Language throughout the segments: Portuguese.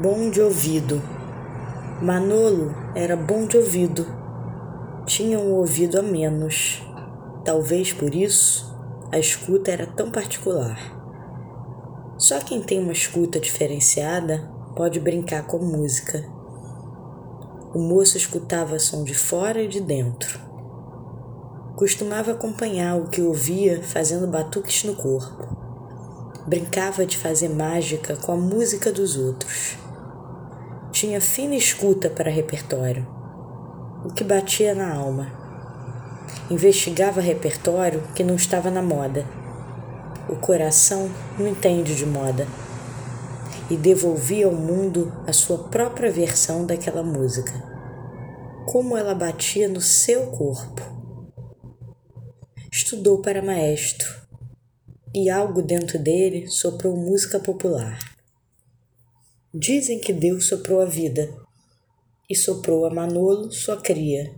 Bom de ouvido. Manolo era bom de ouvido. Tinha um ouvido a menos. Talvez por isso a escuta era tão particular. Só quem tem uma escuta diferenciada pode brincar com música. O moço escutava som de fora e de dentro. Costumava acompanhar o que ouvia fazendo batuques no corpo. Brincava de fazer mágica com a música dos outros. Tinha fina escuta para repertório, o que batia na alma. Investigava repertório que não estava na moda. O coração não entende de moda. E devolvia ao mundo a sua própria versão daquela música. Como ela batia no seu corpo. Estudou para maestro e algo dentro dele soprou música popular. Dizem que Deus soprou a vida e soprou a Manolo, sua cria.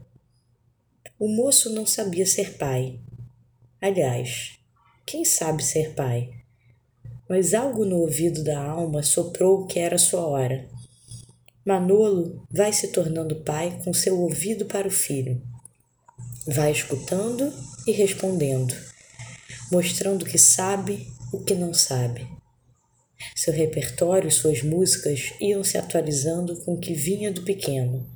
O moço não sabia ser pai. Aliás, quem sabe ser pai? Mas algo no ouvido da alma soprou que era sua hora. Manolo vai se tornando pai com seu ouvido para o filho. Vai escutando e respondendo mostrando que sabe o que não sabe. Seu repertório suas músicas iam se atualizando com o que vinha do pequeno.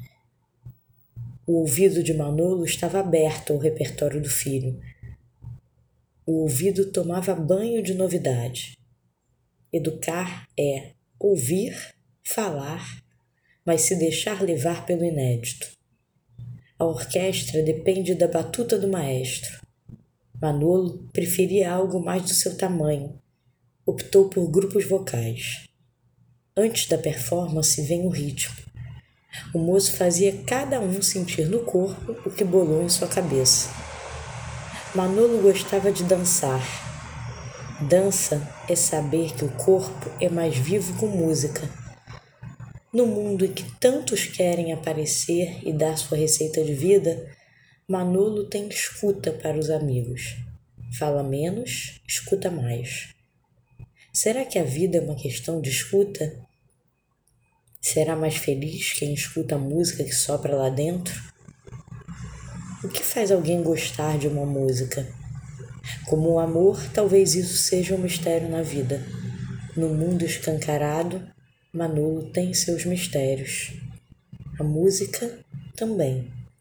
O ouvido de Manolo estava aberto ao repertório do filho. O ouvido tomava banho de novidade. Educar é ouvir, falar, mas se deixar levar pelo inédito. A orquestra depende da batuta do maestro. Manolo preferia algo mais do seu tamanho. Optou por grupos vocais. Antes da performance vem o ritmo. O moço fazia cada um sentir no corpo o que bolou em sua cabeça. Manolo gostava de dançar. Dança é saber que o corpo é mais vivo com música. No mundo em que tantos querem aparecer e dar sua receita de vida, Manolo tem escuta para os amigos. Fala menos, escuta mais. Será que a vida é uma questão de escuta? Será mais feliz quem escuta a música que sopra lá dentro? O que faz alguém gostar de uma música? Como o amor, talvez isso seja um mistério na vida. No mundo escancarado, Manolo tem seus mistérios. A música também.